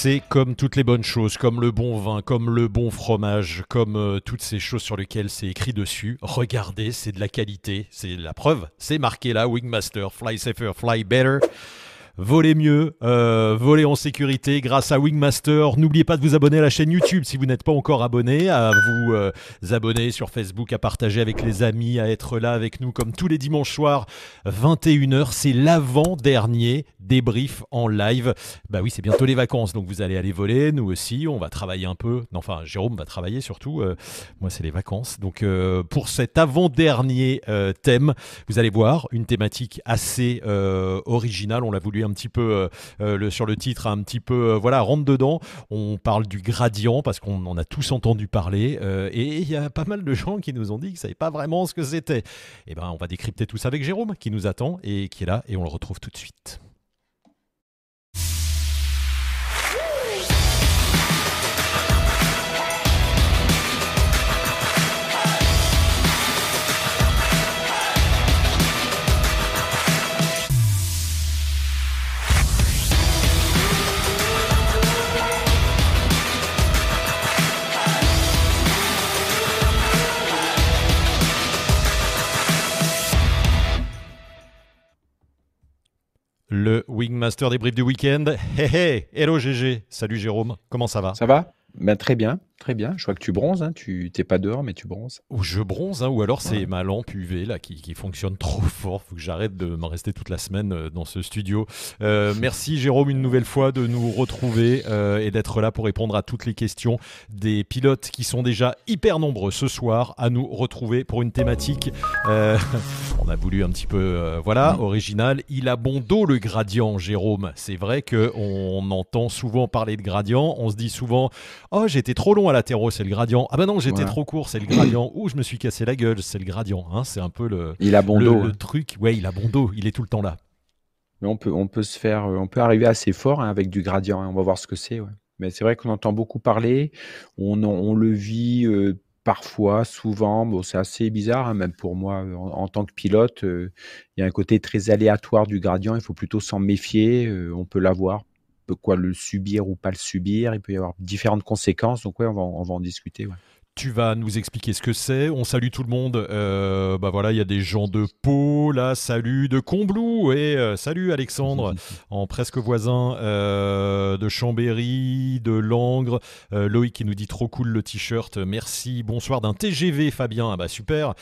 C'est comme toutes les bonnes choses, comme le bon vin, comme le bon fromage, comme euh, toutes ces choses sur lesquelles c'est écrit dessus. Regardez, c'est de la qualité, c'est la preuve, c'est marqué là, Wingmaster, Fly Safer, Fly Better. Volez mieux, euh, volez en sécurité grâce à Wingmaster. N'oubliez pas de vous abonner à la chaîne YouTube si vous n'êtes pas encore abonné, à vous euh, abonner sur Facebook, à partager avec les amis, à être là avec nous comme tous les dimanches soirs, 21h. C'est l'avant-dernier débrief en live. Bah oui, c'est bientôt les vacances, donc vous allez aller voler, nous aussi, on va travailler un peu. Non, enfin, Jérôme va travailler surtout. Euh, moi, c'est les vacances. Donc, euh, pour cet avant-dernier thème, vous allez voir une thématique assez originale. On l'a voulu un petit peu euh, euh, sur le titre, un petit peu, euh, voilà, rentre dedans. On parle du gradient parce qu'on en a tous entendu parler et il y a pas mal de gens qui nous ont dit qu'ils ne savaient pas vraiment ce que c'était. Et ben, on va décrypter tout ça avec Jérôme qui nous attend et qui est là et on le retrouve tout de suite. Le Wingmaster débrief du week-end. Hey hey, hello GG. Salut Jérôme, comment ça va? Ça va? Ben, Très bien, très bien. Je vois que tu bronzes. Hein. Tu t'es pas dehors, mais tu bronzes. Ou je bronze, hein, ou alors c'est Ouais. ma lampe UV là qui, qui fonctionne trop fort. Faut que j'arrête de me rester toute la semaine euh, dans ce studio. Euh, merci Jérôme une nouvelle fois de nous retrouver euh, et d'être là pour répondre à toutes les questions des pilotes qui sont déjà hyper nombreux ce soir à nous retrouver pour une thématique. euh, on a voulu un petit peu, voilà, original. Il a bon dos le gradient, Jérôme. C'est vrai que on entend souvent parler de gradient. On se dit souvent, oh j'étais trop long à l'atterro, c'est le gradient. Ah bah non, j'étais trop court, c'est le gradient. Ou je me suis cassé la gueule, c'est le gradient. Hein, c'est un peu le, Il a bon le, dos. le hein. truc. Ouais, il a bon dos, il est tout le temps là. Mais on peut, on peut se faire, euh, on peut arriver assez fort hein, avec du gradient. On va voir ce que c'est. ouais. Mais c'est vrai qu'on entend beaucoup parler. On, le vit euh, parfois, souvent. Bon, c'est assez bizarre, hein, même pour moi euh, en, en tant que pilote. euh, Il y a un côté très aléatoire du gradient. Il faut plutôt s'en méfier. euh, on peut l'avoir. Quoi le subir ou pas le subir. Il peut y avoir différentes conséquences. Donc ouais, on va, on va en discuter. ouais. Tu vas nous expliquer ce que c'est. On salue tout le monde. Euh, bah voilà, il y a des gens de Pau, là, salut de Combloux et euh, salut Alexandre en presque voisin euh, de Chambéry, de Langres. Loïc qui nous dit trop cool le t-shirt. Merci. Bonsoir d'un TGV, Fabien. Ah bah super.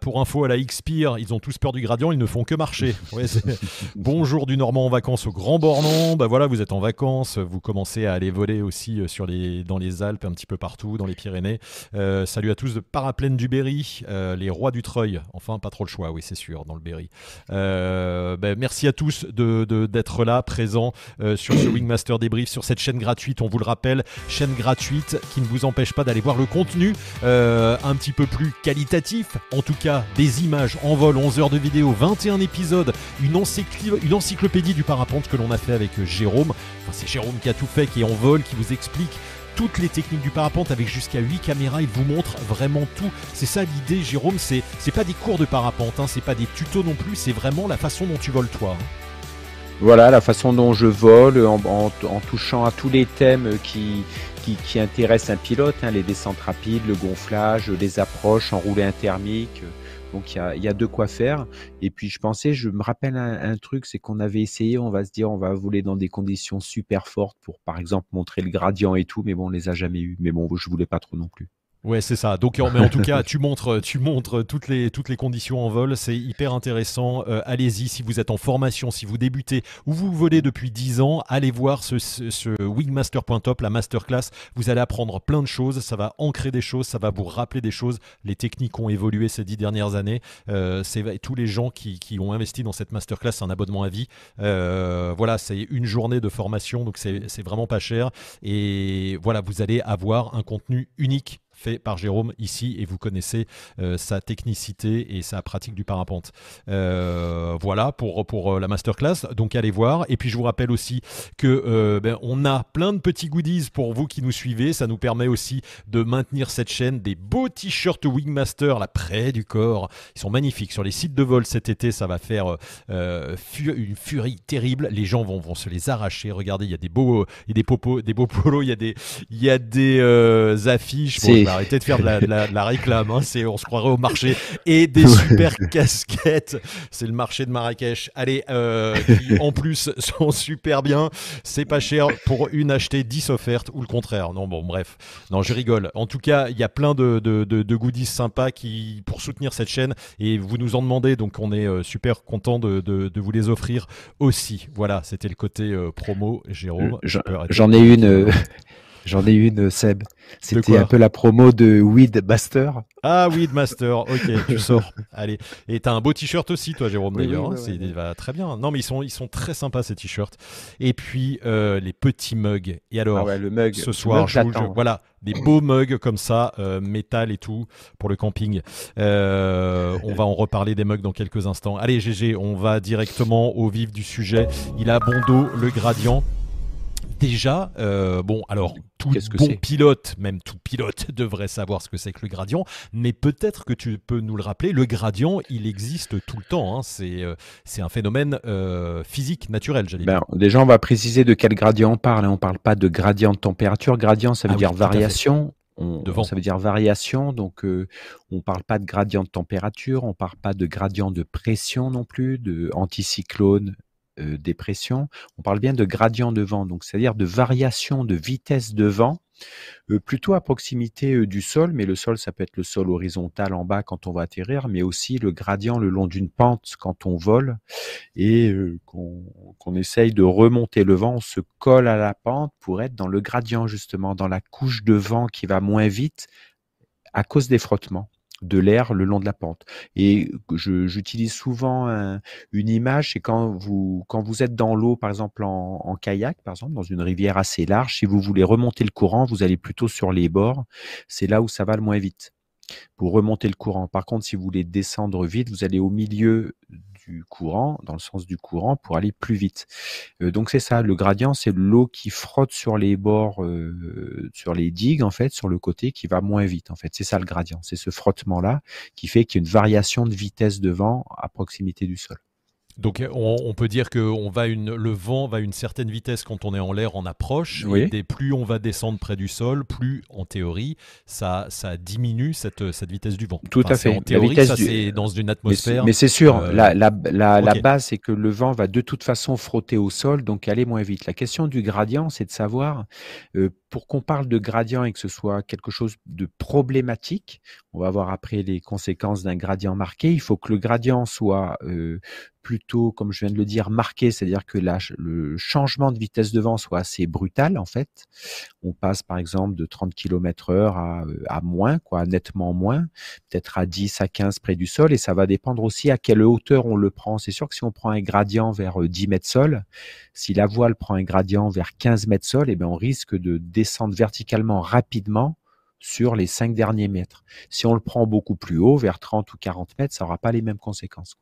Pour info, à la Xpire, ils ont tous peur du gradient, ils ne font que marcher. Ouais, Bonjour du Normand en vacances au Grand Bornand. Bah voilà, vous êtes en vacances, vous commencez à aller voler aussi sur les, dans les Alpes, un petit peu partout, dans les Pyrénées. Euh, salut à tous de Paraplaine du Berry, euh, les rois du Treuil. Enfin, pas trop le choix, oui, c'est sûr, dans le Berry. Euh, ben, merci à tous de- de- d'être là, présents sur ce Wingmaster débrief, sur cette chaîne gratuite. On vous le rappelle, chaîne gratuite qui ne vous empêche pas d'aller voir le contenu un petit peu plus qualitatif. En tout cas, des images en vol, 11 heures de vidéo, 21 épisodes, une, une encyclopédie du parapente que l'on a fait avec Jérôme. Enfin, c'est Jérôme qui a tout fait, qui est en vol, qui vous explique toutes les techniques du parapente avec jusqu'à 8 caméras. Il vous montre vraiment tout. C'est ça l'idée, Jérôme. C'est c'est pas des cours de parapente, hein, c'est pas des tutos non plus. C'est vraiment la façon dont tu voles toi. hein. Voilà la façon dont je vole, en, touchant à tous les thèmes qui, intéressent un pilote, hein, les descentes rapides, le gonflage, les approches, enroulé intermique. Donc il y a, y a de quoi faire. Et puis je pensais, je me rappelle un, un truc, c'est qu'on avait essayé, on va se dire, on va voler dans des conditions super fortes pour par exemple montrer le gradient et tout, mais bon, on les a jamais eu. Mais bon, je voulais pas trop non plus. Ouais, c'est ça. Donc, mais en tout cas, tu montres, tu montres toutes les toutes les conditions en vol. C'est hyper intéressant. Euh, allez-y si vous êtes en formation, si vous débutez ou vous volez depuis 10 ans, allez voir ce, ce, ce wingmaster.top, la masterclass. Vous allez apprendre plein de choses. Ça va ancrer des choses, ça va vous rappeler des choses. Les techniques ont évolué ces dix dernières années. Euh, c'est tous les gens qui, qui ont investi dans cette masterclass, c'est un abonnement à vie. Euh, voilà, c'est une journée de formation, donc c'est vraiment pas cher. Et voilà, vous allez avoir un contenu unique fait par Jérôme ici et vous connaissez sa technicité et sa pratique du parapente. voilà pour, pour la masterclass. Donc allez voir. Et puis je vous rappelle aussi que ben, on a plein de petits goodies pour vous qui nous suivez. Ça nous permet aussi de maintenir cette chaîne. Des beaux t-shirts Wingmaster là près du corps. Ils sont magnifiques. Sur les sites de vol cet été, ça va faire une furie terrible. Les gens vont, vont se les arracher. Regardez, il y a des beaux, il y a des popos, des beaux polos, il y a des, il y a des euh, affiches. Bon, arrêter de faire de la, réclame. Hein. c'est, on se croirait au marché et des super casquettes. C'est le marché de Marrakech. Allez, euh, qui en plus sont super bien. C'est pas cher pour une acheter 10 offertes ou le contraire. Non, bon, bref. Non, je rigole. En tout cas, il y a plein de, de, de, goodies sympas qui pour soutenir cette chaîne et vous nous en demandez. Donc, on est euh, super content de, de, vous les offrir aussi. Voilà, c'était le côté promo, Jérôme. J'en ai une. J'en ai une, Seb. C'était un peu la promo de Weed Master. Ah, Weed Master, ok, tu sors. Allez. Et t'as un beau t-shirt aussi, toi, Jérôme, d'ailleurs. c'est va très bien. Non, mais ils sont, ils sont très sympas, ces t-shirts. Et puis, euh, les petits mugs. Et alors, ah le mug, ce soir, je voilà, des beaux mugs comme ça, euh, métal et tout, pour le camping. Euh, on va en reparler des mugs dans quelques instants. Allez, GG, on va directement au vif du sujet. Il a bon dos, le gradient déjà, euh, bon, alors tout bon pilote, même tout pilote devrait savoir ce que c'est que le gradient, mais peut-être que tu peux nous le rappeler, le gradient, il existe tout le temps, hein. c'est euh, c'est un phénomène euh, physique, naturel, j'allais ben, Déjà, on va préciser de quel gradient on parle, hein. on ne parle pas de gradient de température, gradient ça veut ah dire variation, on, ça veut dire variation, donc on ne parle pas de gradient de température, on ne parle pas de gradient de pression non plus, de anticyclone, euh, dépression, on parle bien de gradient de vent, donc c'est-à-dire de variation de vitesse de vent, euh, plutôt à proximité euh, du sol, mais le sol, ça peut être le sol horizontal en bas quand on va atterrir, mais aussi le gradient le long d'une pente quand on vole et qu'on essaye de remonter le vent, on se colle à la pente pour être dans le gradient justement, dans la couche de vent qui va moins vite à cause des frottements de l'air le long de la pente. Et j'utilise souvent une image, c'est quand vous, quand vous êtes dans l'eau, par exemple en, kayak, par exemple, dans une rivière assez large, si vous voulez remonter le courant, vous allez plutôt sur les bords. C'est là où ça va le moins vite pour remonter le courant. Par contre, si vous voulez descendre vite, vous allez au milieu courant, dans le sens du courant, pour aller plus vite. Euh, donc c'est ça, le gradient, c'est l'eau qui frotte sur les bords, euh, sur les digues, en fait, sur le côté, qui va moins vite, en fait. C'est ça le gradient, c'est ce frottement-là qui fait qu'il y a une variation de vitesse de vent à proximité du sol. Donc on, peut dire que on va une, le vent va à une certaine vitesse quand on est en l'air en approche. Et plus on va descendre près du sol, plus en théorie ça, ça diminue cette, cette vitesse du vent. Tout à fait. En théorie, ça c'est dans une atmosphère. Mais c'est sûr, euh, la, la, la, base c'est que le vent va de toute façon frotter au sol, donc aller moins vite. La question du gradient, c'est de savoir euh, pour qu'on parle de gradient et que ce soit quelque chose de problématique, on va voir après les conséquences d'un gradient marqué, il faut que le gradient soit euh, plutôt, comme je viens de le dire, marqué, c'est-à-dire que le changement de vitesse de vent soit assez brutal en fait. On passe par exemple de 30 km heure à, euh, à moins, quoi, nettement moins, peut-être à 10 à 15 près du sol, et ça va dépendre aussi à quelle hauteur on le prend. C'est sûr que si on prend un gradient vers 10 euh, mètres sol, si la voile prend un gradient vers 15 mètres sol, eh bien on risque de descendre verticalement rapidement sur les 5 derniers mètres. Si on le prend beaucoup plus haut, vers 30 ou 40 mètres, ça n'aura pas les mêmes conséquences.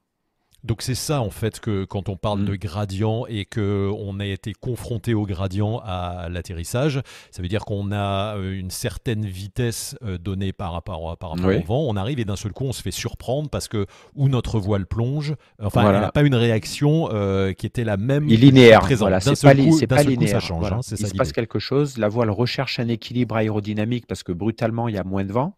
Donc c'est ça en fait que quand on parle de mm. gradient et que on a été confronté au gradient à l'atterrissage, ça veut dire qu'on a euh, une certaine vitesse euh, donnée par rapport, par rapport au vent. On arrive et d'un seul coup on se fait surprendre parce que ou notre voile plonge, enfin elle n'a pas une réaction euh, qui était la même. Il linéaire. Voilà, c'est pas, coup, pas linéaire. ça change. Hein, Il se passe quelque chose. La voile recherche un équilibre aérodynamique parce que brutalement il y a moins de vent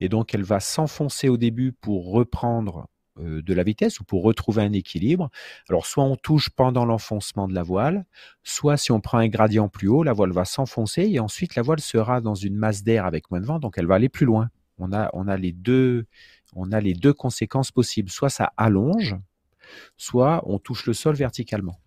et donc elle va s'enfoncer au début pour reprendre de la vitesse ou pour retrouver un équilibre. Alors soit on touche pendant l'enfoncement de la voile, soit si on prend un gradient plus haut, la voile va s'enfoncer et ensuite la voile sera dans une masse d'air avec moins de vent, donc elle va aller plus loin. On a, les, deux, les deux conséquences possibles. Soit ça allonge, soit on touche le sol verticalement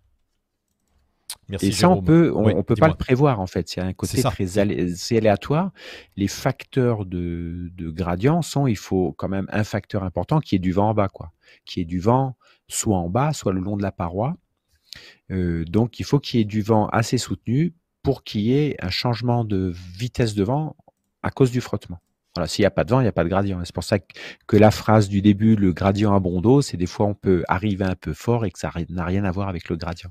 et ça, on peut, on, peut pas le prévoir en fait. C'est un côté très aléatoire. Les facteurs de, de, gradient sont, il faut quand même un facteur important qui est du vent en bas, quoi. Qui est du vent soit en bas, soit le long de la paroi. Euh, donc, il faut qu'il y ait du vent assez soutenu pour qu'il y ait un changement de vitesse de vent à cause du frottement. Voilà, s'il n'y a pas de vent, il n'y a pas de gradient. C'est pour ça que, la phrase du début, le gradient à bon dos, c'est des fois on peut arriver un peu fort et que ça n'a rien à voir avec le gradient.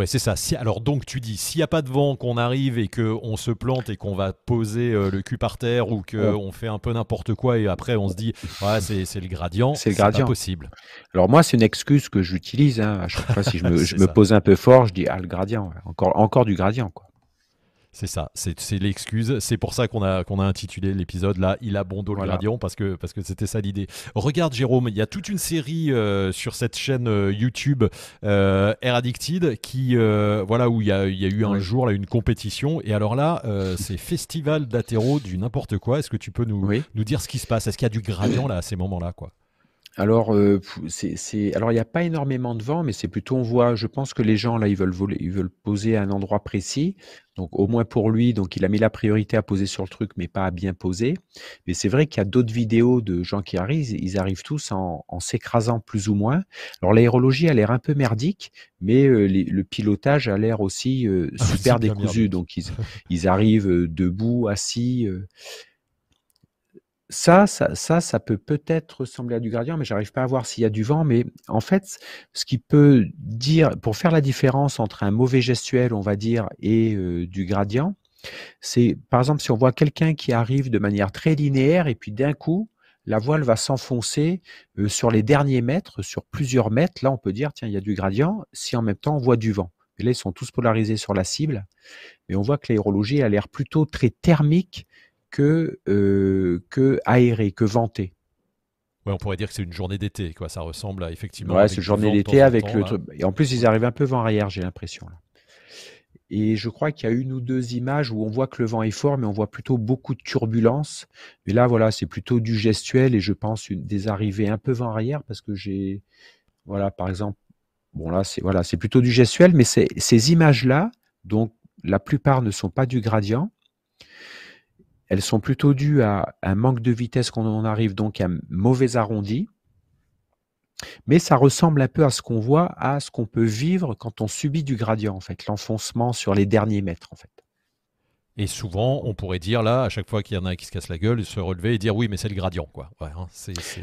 Ouais, c'est ça. Si, alors donc tu dis, s'il n'y a pas de vent, qu'on arrive et qu'on se plante et qu'on va poser euh, le cul par terre ou qu'on fait un peu n'importe quoi et après on se dit, ouais, c'est le gradient, c'est pas possible. Alors moi, c'est une excuse que j'utilise. Hein, à chaque fois, si je me, je me pose un peu fort, je dis, ah, le gradient, encore, encore du gradient. quoi. C'est ça, c'est l'excuse. C'est pour ça qu'on a, qu'on a intitulé l'épisode là, Il a bon dos le gradient, parce que parce que c'était ça l'idée. Regarde Jérôme, il y a toute une série euh, sur cette chaîne euh, YouTube euh, Air Addicted qui, voilà, où il y a, y a, eu un jour là, une compétition. Et alors là, c'est festival d'athéro du n'importe quoi. Est-ce que tu peux nous, nous dire ce qui se passe? Est-ce qu'il y a du gradient là à ces moments-là quoi? Alors, c'est, alors il n'y a pas énormément de vent, mais c'est plutôt, on voit, je pense que les gens là, ils veulent voler, ils veulent poser à un endroit précis. Donc, au moins pour lui, donc il a mis la priorité à poser sur le truc, mais pas à bien poser. Mais c'est vrai qu'il y a d'autres vidéos de gens qui arrivent, ils arrivent tous en, s'écrasant plus ou moins. Alors, l'aérologie a l'air un peu merdique, mais le pilotage a l'air aussi ah, super décousu. Donc, ils, ils arrivent debout, assis ça, ça, ça, ça peut peut-être ressembler à du gradient, mais j'arrive pas à voir s'il y a du vent. Mais en fait, ce qui peut dire, pour faire la différence entre un mauvais gestuel, on va dire, et euh, du gradient, c'est par exemple si on voit quelqu'un qui arrive de manière très linéaire et puis d'un coup, la voile va s'enfoncer euh, sur les derniers mètres, sur plusieurs mètres. Là, on peut dire, tiens, il y a du gradient, si en même temps on voit du vent. Et là, ils sont tous polarisés sur la cible. Mais on voit que l'aérologie a l'air plutôt très thermique que, euh, que aéré, que venté. Ouais, on pourrait dire que c'est une journée d'été, quoi. Ça ressemble à effectivement. Ouais, c'est une journée d'été avec le. Et en plus, ils arrivent un peu vent arrière, j'ai l'impression. Et je crois qu'il y a une ou deux images où on voit que le vent est fort, mais on voit plutôt beaucoup de turbulences. Mais là, voilà, c'est plutôt du gestuel et je pense une, des arrivées un peu vent arrière parce que j'ai, voilà, par exemple, bon là, c'est voilà, c'est plutôt du gestuel, mais ces images-là, donc la plupart ne sont pas du gradient, elles sont plutôt dues à un manque de vitesse quand on arrive donc à un mauvais arrondi. Mais ça ressemble un peu à ce qu'on voit, à ce qu'on peut vivre quand on subit du gradient, en fait, l'enfoncement sur les derniers mètres, en fait. Et souvent, on pourrait dire là, à chaque fois qu'il y en a un qui se casse la gueule, se relever et dire oui, mais c'est le gradient, quoi. Hein,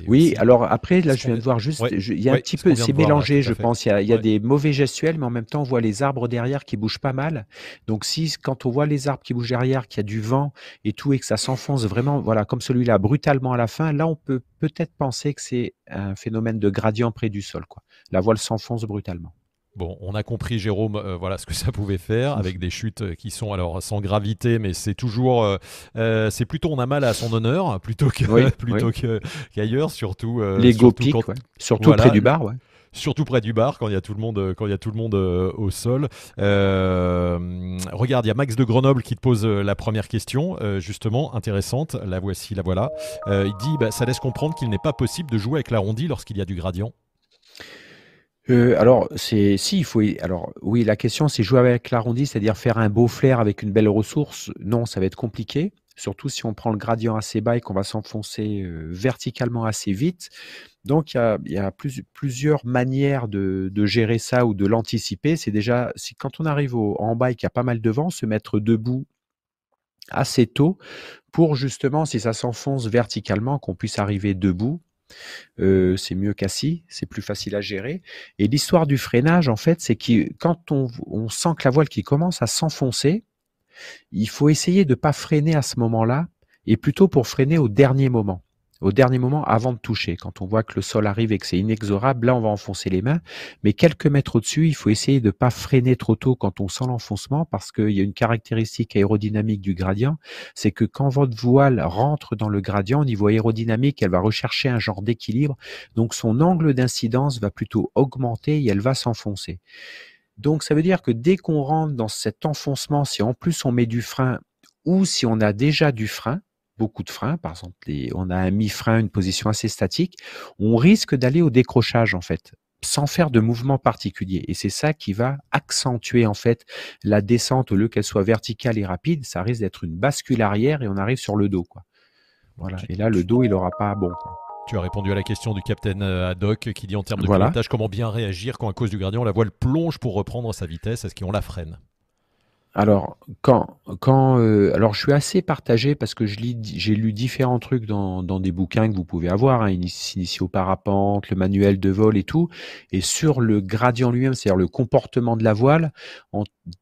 oui, alors après, là, je viens de voir juste, il y a un petit peu, c'est mélangé, je pense. Il y a, des mauvais gestuels, mais en même temps, on voit les arbres derrière qui bougent pas mal. Donc, si quand on voit les arbres qui bougent derrière, qu'il y a du vent et tout, et que ça s'enfonce vraiment, voilà, comme celui-là, brutalement à la fin, là, on peut peut-être penser que c'est un phénomène de gradient près du sol, quoi. La voile s'enfonce brutalement. Bon, on a compris, Jérôme, euh, voilà ce que ça pouvait faire avec des chutes euh, qui sont alors sans gravité, mais c'est toujours, euh, c'est plutôt on a mal à son honneur plutôt que plutôt qu'ailleurs, surtout. Les surtout, surtout près du bar, ouais surtout près du bar quand il y a tout le monde quand il y a tout le monde au sol. regarde, il y a Max de Grenoble qui te pose la première question, justement intéressante. La voici, la voilà. il dit, bah, ça laisse comprendre qu'il n'est pas possible de jouer avec l'arrondi lorsqu'il y a du gradient. Euh, alors, c'est si il faut. Alors, oui, la question, c'est jouer avec l'arrondi, c'est-à-dire faire un beau flair avec une belle ressource. Non, ça va être compliqué, surtout si on prend le gradient assez bas et qu'on va s'enfoncer euh, verticalement assez vite. Donc, il y a, plusieurs manières de, de, gérer ça ou de l'anticiper. C'est déjà, si quand on arrive au, en bas et qu'il y a pas mal de vent, se mettre debout assez tôt pour justement, si ça s'enfonce verticalement, qu'on puisse arriver debout euh, c'est mieux qu'assis, c'est plus facile à gérer. Et l'histoire du freinage, en fait, c'est que quand on, sent que la voile qui commence à s'enfoncer, il faut essayer de ne pas freiner à ce moment-là, et plutôt pour freiner au dernier moment au dernier moment avant de toucher. Quand on voit que le sol arrive et que c'est inexorable, là on va enfoncer les mains. Mais quelques mètres au-dessus, il faut essayer de ne pas freiner trop tôt quand on sent l'enfoncement parce qu'il y a une caractéristique aérodynamique du gradient, c'est que quand votre voile rentre dans le gradient au niveau aérodynamique, elle va rechercher un genre d'équilibre. Donc son angle d'incidence va plutôt augmenter et elle va s'enfoncer. Donc ça veut dire que dès qu'on rentre dans cet enfoncement, si en plus on met du frein ou si on a déjà du frein, beaucoup de freins, par exemple, on a un mi-frein, une position assez statique, on risque d'aller au décrochage en fait sans faire de mouvement particulier. Et c'est ça qui va accentuer en fait la descente au lieu qu'elle soit verticale et rapide, ça risque d'être une bascule arrière et on arrive sur le dos quoi. Voilà. Et là le dos il aura pas bon. Tu as répondu à la question du capitaine euh, Haddock qui dit en termes de pilotage comment bien réagir quand à cause du gradient la voile plonge pour reprendre sa vitesse, est-ce qu'on la freine? Alors, quand, quand, euh, alors je suis assez partagé parce que j'ai lu différents trucs dans, dans des bouquins que vous pouvez avoir, hein, Initié au parapente, le manuel de vol et tout, et sur le gradient lui-même, c'est-à-dire le comportement de la voile,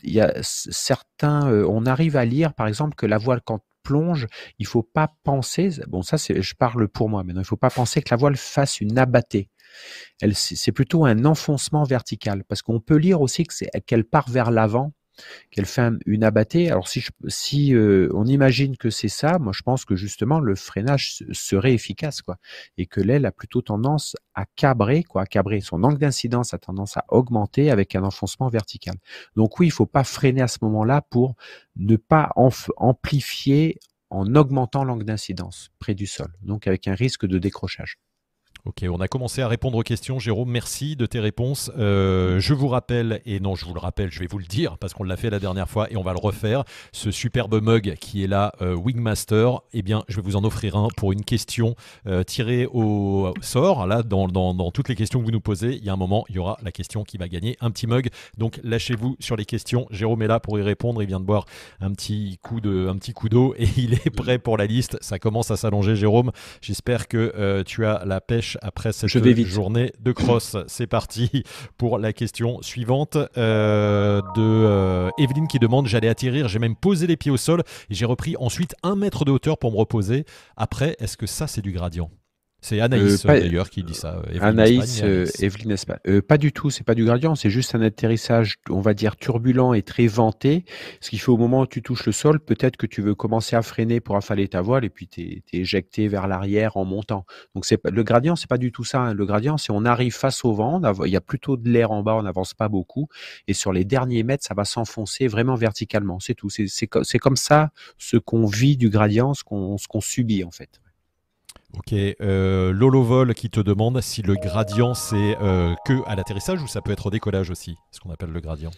il y a certains, euh, on arrive à lire, par exemple, que la voile quand plonge, il faut pas penser, bon ça c'est, je parle pour moi maintenant, il faut pas penser que la voile fasse une abattée. C'est plutôt un enfoncement vertical, parce qu'on peut lire aussi qu'elle part vers l'avant qu'elle fait une abattée. Alors si, si euh, on imagine que c'est ça, moi je pense que justement le freinage serait efficace, quoi, et que l'aile a plutôt tendance à cabrer, quoi, à cabrer. Son angle d'incidence a tendance à augmenter avec un enfoncement vertical. Donc oui, il faut pas freiner à ce moment-là pour ne pas amplifier en augmentant l'angle d'incidence près du sol, donc avec un risque de décrochage. Ok, on a commencé à répondre aux questions. Jérôme, merci de tes réponses. Euh, je vous rappelle, et non, je vous le rappelle, je vais vous le dire parce qu'on l'a fait la dernière fois et on va le refaire. Ce superbe mug qui est là, euh, Wingmaster, eh bien, je vais vous en offrir un pour une question euh, tirée au sort. Là, dans, dans, toutes les questions que vous nous posez, il y a un moment, il y aura la question qui va gagner un petit mug. Donc, lâchez-vous sur les questions. Jérôme est là pour y répondre. Il vient de boire un petit coup de, un petit coup d'eau et il est prêt pour la liste. Ça commence à s'allonger, Jérôme. J'espère que tu as la pêche après cette journée de cross. C'est parti pour la question suivante euh, de euh, Evelyne qui demande J'allais atterrir, j'ai même posé les pieds au sol et j'ai repris ensuite un mètre de hauteur pour me reposer. Après, est-ce que ça c'est du gradient? C'est Anaïs euh, d'ailleurs qui dit ça. Anaïs, Evelyne Espagne. pas du tout, c'est pas du gradient, c'est juste un atterrissage, on va dire turbulent et très venté. Ce qui fait au moment où tu touches le sol, peut-être que tu veux commencer à freiner pour affaler ta voile et puis tu es, éjecté vers l'arrière en montant. Donc c'est le gradient, c'est pas du tout ça. Hein. Le gradient, c'est on arrive face au vent, il y a plutôt de l'air en bas, on n'avance pas beaucoup, et sur les derniers mètres, ça va s'enfoncer vraiment verticalement. C'est tout. C'est comme ça ce qu'on vit du gradient, ce qu'on subit en fait. Ok, euh, Lolo Vol qui te demande si le gradient c'est euh, que à l'atterrissage ou ça peut être au décollage aussi, ce qu'on appelle le gradient.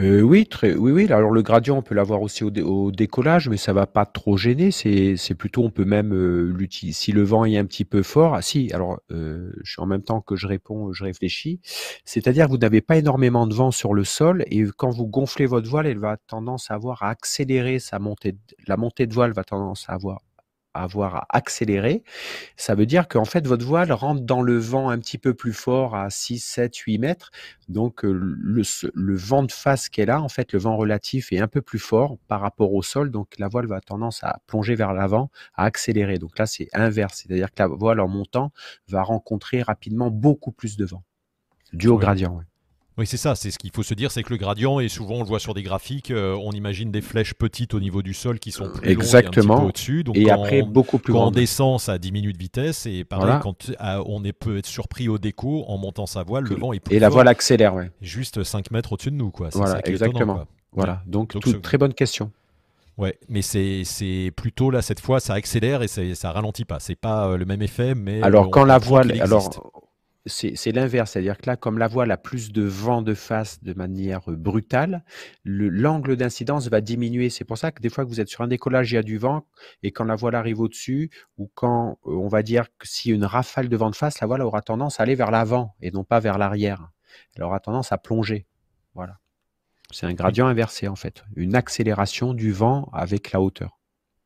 Euh, oui, très, oui, oui. Alors le gradient, on peut l'avoir aussi au, décollage, mais ça va pas trop gêner. C'est, plutôt, on peut même euh, l'utiliser si le vent est un petit peu fort. Ah, si. Alors, euh, je suis en même temps que je réponds, je réfléchis. C'est-à-dire vous n'avez pas énormément de vent sur le sol et quand vous gonflez votre voile, elle va tendance à avoir à accélérer sa montée. La montée de voile va tendance à avoir avoir accéléré, ça veut dire qu'en fait votre voile rentre dans le vent un petit peu plus fort à 6, 7, 8 mètres. Donc le, le vent de face qu'elle a, en fait le vent relatif est un peu plus fort par rapport au sol. Donc la voile va tendance à plonger vers l'avant, à accélérer. Donc là c'est inverse, c'est-à-dire que la voile en montant va rencontrer rapidement beaucoup plus de vent dû au gradient. Oui, c'est ça. C'est ce qu'il faut se dire, c'est que le gradient, et souvent on le voit sur des graphiques, euh, on imagine des flèches petites au niveau du sol qui sont plus Exactement. et au-dessus. et après beaucoup plus Quand on descend, ça diminue de vitesse. Et pareil, quand euh, on est, peut être surpris au déco, en montant sa voile, le vent est plus Et la voile accélère, ouais. Juste 5 mètres au-dessus de nous, quoi. Voilà, exactement. Voilà. Donc, très bonne question. Ouais, mais c'est plutôt là cette fois ça accélère et ça ralentit pas. C'est pas euh, le même effet, mais alors quand la voile, alors c'est l'inverse, c'est-à-dire que là, comme la voile a plus de vent de face de manière euh, brutale, l'angle d'incidence va diminuer. C'est pour ça que des fois que vous êtes sur un décollage, il y a du vent, et quand la voile arrive au-dessus, ou quand euh, on va dire que a une rafale de vent de face, la voile aura tendance à aller vers l'avant et non pas vers l'arrière. Elle aura tendance à plonger. Voilà. C'est un gradient inversé en fait, une accélération du vent avec la hauteur.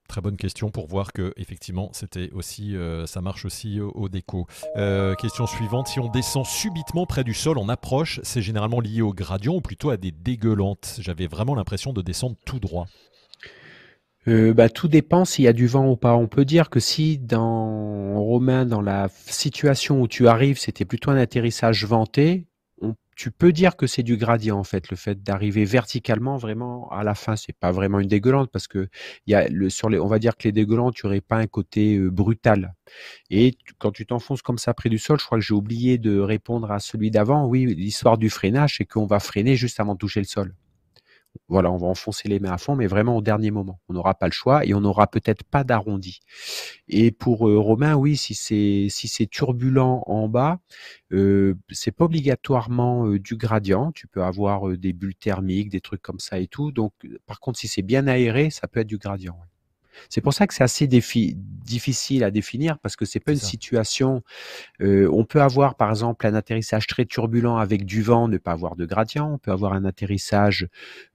Très bonne question pour voir que effectivement c'était aussi euh, ça marche aussi au, déco. Euh, question suivante si on descend subitement près du sol en approche, c'est généralement lié au gradient ou plutôt à des dégueulantes? J'avais vraiment l'impression de descendre tout droit. Euh, bah, tout dépend s'il y a du vent ou pas. On peut dire que si dans Romain, dans la situation où tu arrives, c'était plutôt un atterrissage venté, tu peux dire que c'est du gradient en fait, le fait d'arriver verticalement vraiment à la fin, c'est pas vraiment une dégueulante parce que il y a le sur les, on va dire que les dégueulantes, tu aurais pas un côté brutal. Et quand tu t'enfonces comme ça près du sol, je crois que j'ai oublié de répondre à celui d'avant. Oui, l'histoire du freinage, c'est qu'on va freiner juste avant de toucher le sol voilà, on va enfoncer les mains à fond, mais vraiment au dernier moment. On n'aura pas le choix et on n'aura peut-être pas d'arrondi. Et pour euh, Romain, oui, si c'est si c'est turbulent en bas, euh, c'est pas obligatoirement euh, du gradient. Tu peux avoir euh, des bulles thermiques, des trucs comme ça et tout. Donc, par contre, si c'est bien aéré, ça peut être du gradient. C'est pour ça que c'est assez difficile à définir parce que c'est pas une situation. Euh, on peut avoir par exemple un atterrissage très turbulent avec du vent, ne pas avoir de gradient. On peut avoir un atterrissage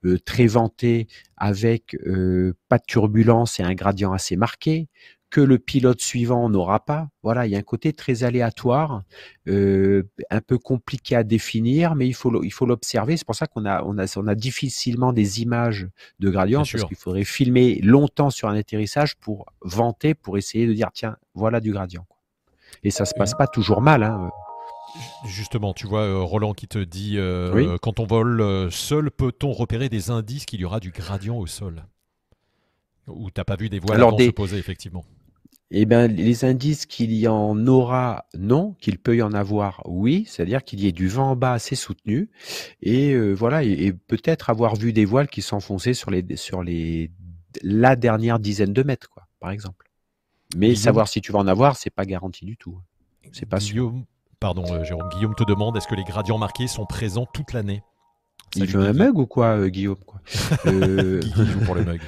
euh, très venté avec euh, pas de turbulence et un gradient assez marqué que le pilote suivant n'aura pas. Voilà, il y a un côté très aléatoire, euh, un peu compliqué à définir, mais il faut il faut l'observer. C'est pour ça qu'on a on a on a difficilement des images de gradient parce qu'il faudrait filmer longtemps sur un atterrissage pour vanter, pour essayer de dire tiens voilà du gradient. Et ça se passe pas toujours mal. Hein. Justement, tu vois euh, Roland qui te dit euh, quand on vole seul, peut-on repérer des indices qu'il y aura du gradient au sol? Ou t'as pas vu des voiles avant se poser effectivement? Eh bien, les indices qu'il y en aura, non, qu'il peut y en avoir, oui, c'est-à-dire qu'il y ait du vent en bas assez soutenu, et euh, voilà, et, peut-être avoir vu des voiles qui s'enfonçaient sur les sur les la dernière dizaine de mètres, quoi, par exemple. Mais savoir si tu vas en avoir, c'est pas garanti du tout. C'est pas Guillaume, sûr. Pardon, euh, Jérôme. Guillaume te demande est-ce que les gradients marqués sont présents toute l'année? Il veut un mug ou quoi, euh, Guillaume quoi? Guillaume pour le mug.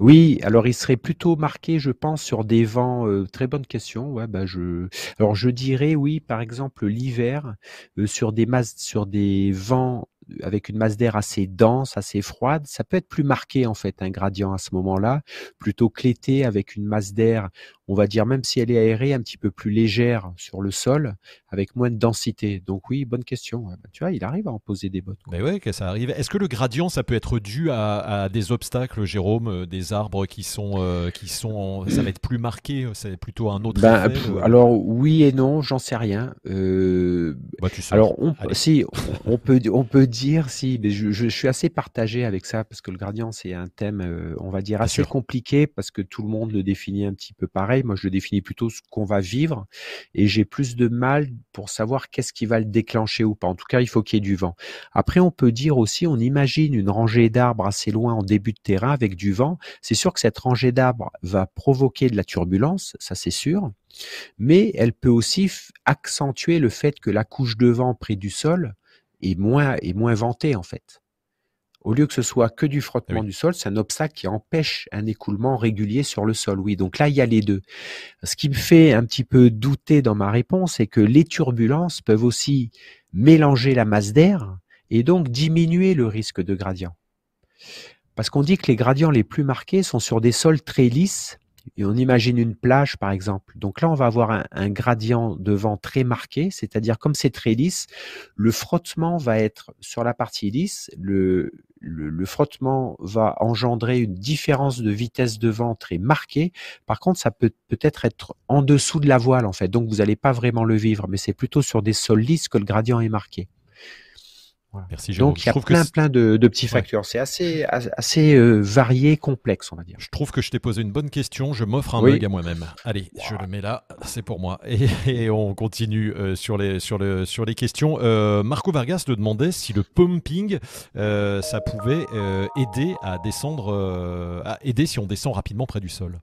Oui, alors il serait plutôt marqué, je pense, sur des vents. Euh, très bonne question. Ouais, bah je. Alors je dirais oui, par exemple l'hiver, euh, sur des masses, sur des vents avec une masse d'air assez dense, assez froide, ça peut être plus marqué en fait un gradient à ce moment-là, plutôt que l'été avec une masse d'air, on va dire même si elle est aérée, un petit peu plus légère sur le sol, avec moins de densité. Donc oui, bonne question. Bah, tu vois, il arrive à en poser des bottes. Mais ouais, que ça arrive. Est-ce que le gradient, ça peut être dû à, des obstacles, Jérôme, euh, des arbres qui sont, euh, qui sont, ça va être plus marqué, c'est plutôt un autre. Ben, alors oui et non, j'en sais rien. Euh, bah, tu sais. Alors on, si on peut, on peut dire si, mais je, suis assez partagé avec ça parce que le gradient c'est un thème, on va dire assez compliqué parce que tout le monde le définit un petit peu pareil. Moi, je le définis plutôt ce qu'on va vivre et j'ai plus de mal pour savoir qu'est-ce qui va le déclencher ou pas. En tout cas, il faut qu'il y ait du vent. Après, on peut dire aussi, on imagine une rangée d'arbres assez loin en début de terrain avec du vent. C'est sûr que cette rangée d'arbres va provoquer de la turbulence, ça c'est sûr. Mais elle peut aussi accentuer le fait que la couche de vent près du sol est moins, est moins ventée en fait. Au lieu que ce soit que du frottement du sol, c'est un obstacle qui empêche un écoulement régulier sur le sol. Oui, donc là, il y a les deux. Ce qui me fait un petit peu douter dans ma réponse, c'est que les turbulences peuvent aussi mélanger la masse d'air et donc diminuer le risque de gradient. Parce qu'on dit que les gradients les plus marqués sont sur des sols très lisses et on imagine une plage, par exemple. Donc là, on va avoir un, gradient de vent très marqué, c'est-à-dire comme c'est très lisse, le frottement va être sur la partie lisse, le, le, frottement va engendrer une différence de vitesse de vent très marquée. Par contre, ça peut peut-être être en dessous de la voile, en fait. Donc, vous n'allez pas vraiment le vivre, mais c'est plutôt sur des sols lisses que le gradient est marqué. Merci, Donc il y a plein, plein de, petits facteurs. C'est assez, assez euh, varié, complexe, on va dire. Je trouve que je t'ai posé une bonne question. Je m'offre un mug à moi-même. Allez, je le mets là. C'est pour moi. Et, on continue euh, sur, les, sur, le, sur les questions. Euh, Marco Vargas te demandait si le pumping, ça pouvait aider à descendre, à aider si on descend rapidement près du sol.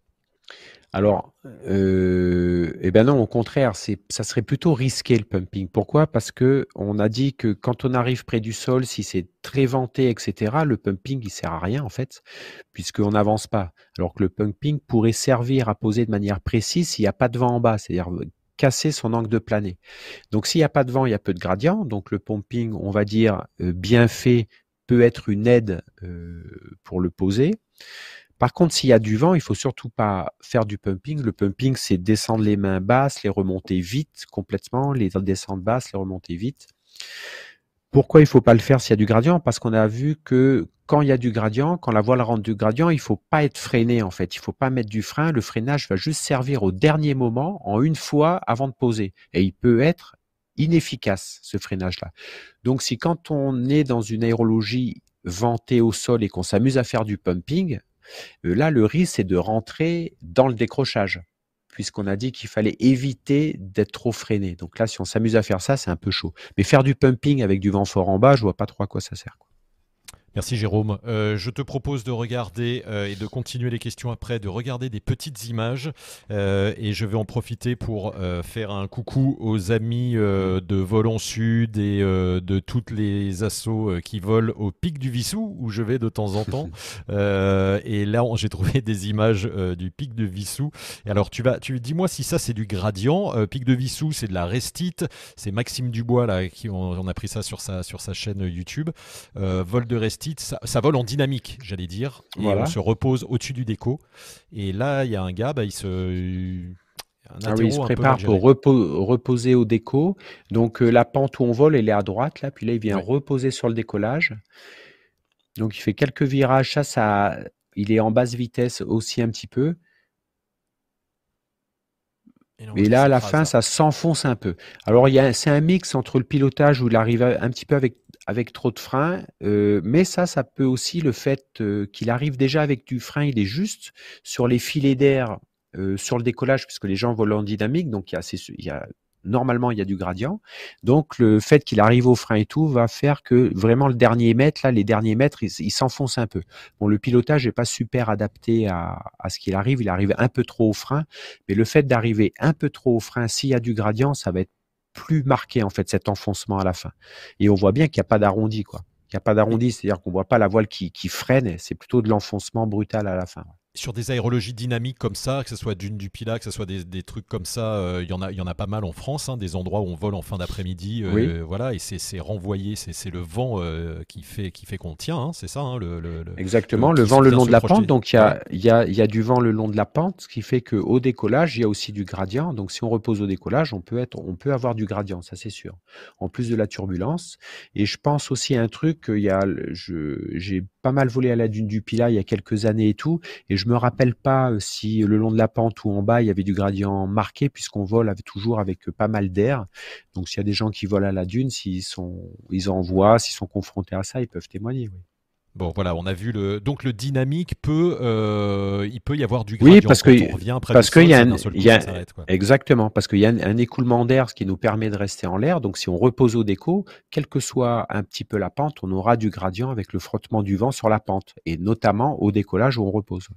Alors, euh, eh ben non, au contraire, c'est, ça serait plutôt risqué le pumping. Pourquoi? Parce que on a dit que quand on arrive près du sol, si c'est très venté, etc., le pumping il sert à rien en fait, puisqu'on n'avance pas. Alors que le pumping pourrait servir à poser de manière précise s'il n'y a pas de vent en bas, c'est-à-dire casser son angle de planer. Donc s'il n'y a pas de vent, il y a peu de gradient. Donc le pumping, on va dire euh, bien fait, peut être une aide euh, pour le poser. Par contre, s'il y a du vent, il faut surtout pas faire du pumping. Le pumping, c'est descendre les mains basses, les remonter vite, complètement, les descendre basses, les remonter vite. Pourquoi il faut pas le faire s'il y a du gradient? Parce qu'on a vu que quand il y a du gradient, quand la voile rentre du gradient, il faut pas être freiné en fait. Il faut pas mettre du frein. Le freinage va juste servir au dernier moment, en une fois avant de poser. Et il peut être inefficace ce freinage-là. Donc si quand on est dans une aérologie ventée au sol et qu'on s'amuse à faire du pumping, là, le risque, c'est de rentrer dans le décrochage, puisqu'on a dit qu'il fallait éviter d'être trop freiné. Donc là, si on s'amuse à faire ça, c'est un peu chaud. Mais faire du pumping avec du vent fort en bas, je vois pas trop à quoi ça sert. Merci Jérôme. Euh, je te propose de regarder euh, et de continuer les questions après, de regarder des petites images euh, et je vais en profiter pour faire un coucou aux amis de Volant Sud et de toutes les assos qui volent au pic du Vissou où je vais de temps en temps. et là, j'ai trouvé des images du pic de Vissou. Et alors, tu vas, tu dis-moi si ça c'est du gradient. pic de Vissou, c'est de la restite. C'est Maxime Dubois là qui on, a pris ça sur sa sur sa chaîne YouTube. vol de restite ça, vole en dynamique, j'allais dire. Et on se repose au-dessus du déco. Et là, il y a un gars, bah, il se. Ah il se prépare pour reposer au déco. Donc euh, la pente où on vole, elle est à droite là, puis là il vient reposer sur le décollage. Donc il fait quelques virages, ça, ça, il est en basse vitesse aussi un petit peu. Et, là, à la fin, ça, s'enfonce un peu. Alors, c'est un mix entre le pilotage où il arrive un petit peu avec, avec trop de frein, euh, mais ça, ça peut aussi le fait euh, qu'il arrive déjà avec du frein, il est juste sur les filets d'air, euh, sur le décollage, puisque les gens volent en dynamique, donc il y a, il y a normalement il y a du gradient. Donc le fait qu'il arrive au frein et tout va faire que vraiment le dernier mètre, là, les derniers mètres, il, s'enfonce un peu. Bon, le pilotage n'est pas super adapté à, ce qu'il arrive, il arrive un peu trop au frein, mais le fait d'arriver un peu trop au frein, s'il y a du gradient, ça va être plus marqué en fait cet enfoncement à la fin. Et on voit bien qu'il n'y a pas d'arrondi quoi. Il n'y a pas d'arrondi, c'est-à-dire qu'on voit pas la voile qui, qui freine, c'est plutôt de l'enfoncement brutal à la fin sur des aérologies dynamiques comme ça, que ce soit d'une du Pilat, que ce soit des, trucs comme ça, euh, il y en a, il y en a pas mal en France, hein, des endroits où on vole en fin d'après-midi, euh, voilà, et c'est renvoyé, c'est le vent euh, qui fait qui fait qu'on tient, hein, c'est ça, hein, le, exactement, le, vent le long de la pente. Donc il y a il y, a, y a du vent le long de la pente, ce qui fait qu'au décollage il y a aussi du gradient. Donc si on repose au décollage, on peut être, on peut avoir du gradient, ça c'est sûr. En plus de la turbulence. Et je pense aussi à un truc, il y a, j'ai pas mal volé à la dune du Pilat il y a quelques années et tout, et je me rappelle pas euh, si le long de la pente ou en bas il y avait du gradient marqué puisqu'on vole toujours avec euh, pas mal d'air. Donc s'il y a des gens qui volent à la dune, s'ils sont, ils en voient, s'ils sont confrontés à ça, ils peuvent témoigner. Bon, voilà, on a vu le. Donc le dynamique peut, euh, il peut y avoir du gradient. Oui, parce que parce qu'il y a, un, y a exactement parce qu'il y a un, écoulement d'air, ce qui nous permet de rester en l'air. Donc si on repose au déco, quelle que soit un petit peu la pente, on aura du gradient avec le frottement du vent sur la pente, et notamment au décollage où on repose.